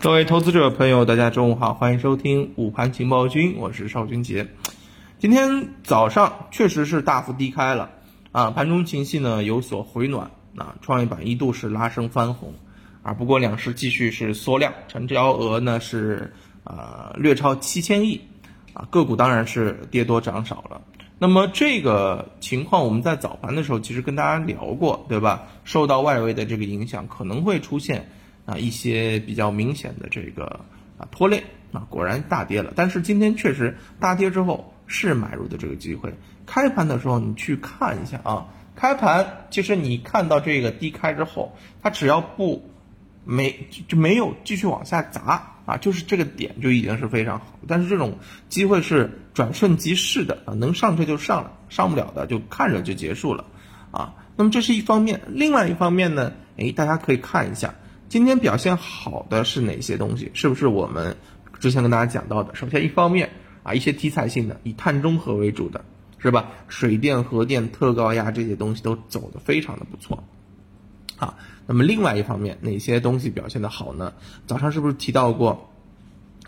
各位投资者朋友，大家中午好，欢迎收听午盘情报君，我是邵军杰。今天早上确实是大幅低开了啊，盘中情绪呢有所回暖啊，创业板一度是拉升翻红啊，不过两市继续是缩量，成交额呢是呃略超七千亿啊，个股当然是跌多涨少了。那么这个情况我们在早盘的时候其实跟大家聊过，对吧？受到外围的这个影响，可能会出现。啊，一些比较明显的这个啊拖累啊，果然大跌了。但是今天确实大跌之后是买入的这个机会。开盘的时候你去看一下啊，开盘其实你看到这个低开之后，它只要不没就没有继续往下砸啊，就是这个点就已经是非常好。但是这种机会是转瞬即逝的啊，能上车就上了，上不了的就看着就结束了啊。那么这是一方面，另外一方面呢，哎，大家可以看一下。今天表现好的是哪些东西？是不是我们之前跟大家讲到的？首先，一方面啊，一些题材性的，以碳中和为主的，是吧？水电、核电、特高压这些东西都走的非常的不错，啊。那么另外一方面，哪些东西表现的好呢？早上是不是提到过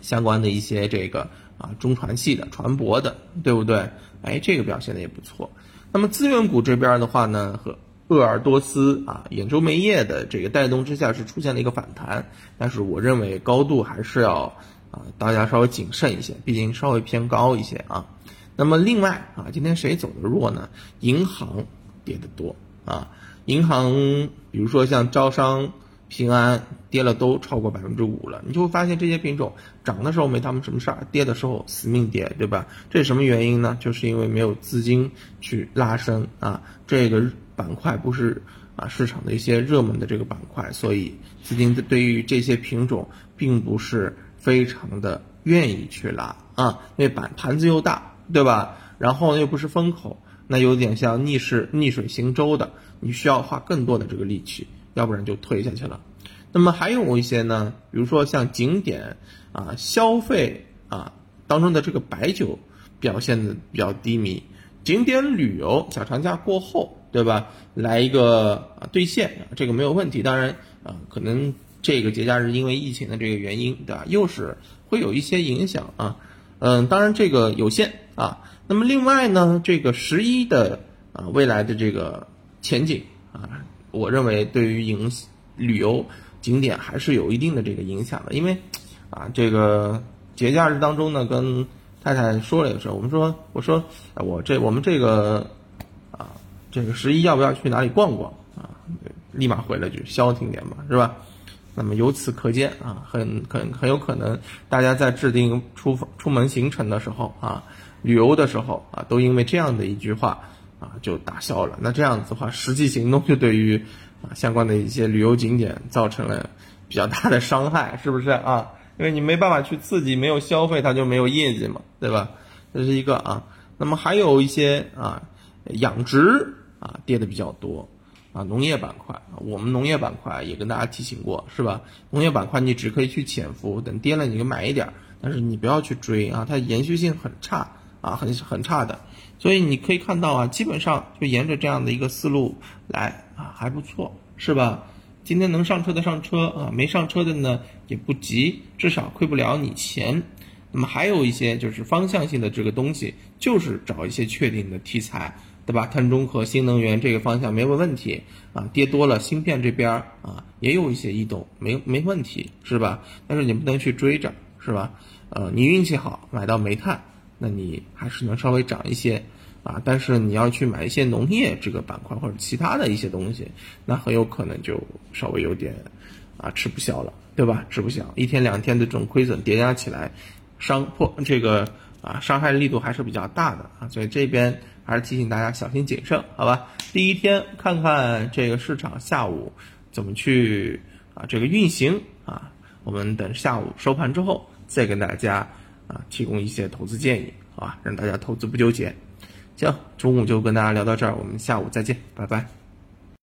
相关的一些这个啊中传系的、船舶的，对不对？哎，这个表现的也不错。那么资源股这边的话呢，和鄂尔多斯啊，兗州煤业的这个带动之下是出现了一个反弹，但是我认为高度还是要啊，大家稍微谨慎一些，毕竟稍微偏高一些啊。那么另外啊，今天谁走的弱呢？银行跌的多啊，银行比如说像招商、平安跌了都超过百分之五了，你就会发现这些品种涨的时候没他们什么事儿，跌的时候死命跌，对吧？这是什么原因呢？就是因为没有资金去拉升啊，这个。板块不是啊市场的一些热门的这个板块，所以资金对于这些品种并不是非常的愿意去拉啊，因为板盘子又大，对吧？然后又不是风口，那有点像逆势逆水行舟的，你需要花更多的这个力气，要不然就退下去了。那么还有一些呢，比如说像景点啊、消费啊当中的这个白酒表现的比较低迷，景点旅游小长假过后。对吧？来一个啊兑现，这个没有问题。当然啊，可能这个节假日因为疫情的这个原因，对吧？又是会有一些影响啊。嗯，当然这个有限啊。那么另外呢，这个十一的啊未来的这个前景啊，我认为对于影旅游景点还是有一定的这个影响的。因为啊，这个节假日当中呢，跟太太说了一声，我们说，我说我这我们这个。啊这个十一要不要去哪里逛逛啊？立马回了句消停点吧，是吧？那么由此可见啊，很很很有可能大家在制定出出门行程的时候啊，旅游的时候啊，都因为这样的一句话啊就打消了。那这样子的话，实际行动就对于啊相关的一些旅游景点造成了比较大的伤害，是不是啊？因为你没办法去刺激，没有消费，它就没有业绩嘛，对吧？这是一个啊。那么还有一些啊，养殖。啊，跌的比较多，啊，农业板块，我们农业板块也跟大家提醒过，是吧？农业板块你只可以去潜伏，等跌了你就买一点，但是你不要去追啊，它延续性很差啊，很很差的。所以你可以看到啊，基本上就沿着这样的一个思路来啊，还不错，是吧？今天能上车的上车啊，没上车的呢也不急，至少亏不了你钱。那么还有一些就是方向性的这个东西，就是找一些确定的题材。对吧？碳中和、新能源这个方向没有问题啊，跌多了，芯片这边啊也有一些异动，没没问题是吧？但是你不能去追着是吧？呃，你运气好买到煤炭，那你还是能稍微涨一些啊。但是你要去买一些农业这个板块或者其他的一些东西，那很有可能就稍微有点啊吃不消了，对吧？吃不消，一天两天的这种亏损叠加起来，伤破这个啊伤害力度还是比较大的啊，所以这边。还是提醒大家小心谨慎，好吧？第一天看看这个市场下午怎么去啊，这个运行啊，我们等下午收盘之后再跟大家啊提供一些投资建议，好吧？让大家投资不纠结。行，中午就跟大家聊到这儿，我们下午再见，拜拜。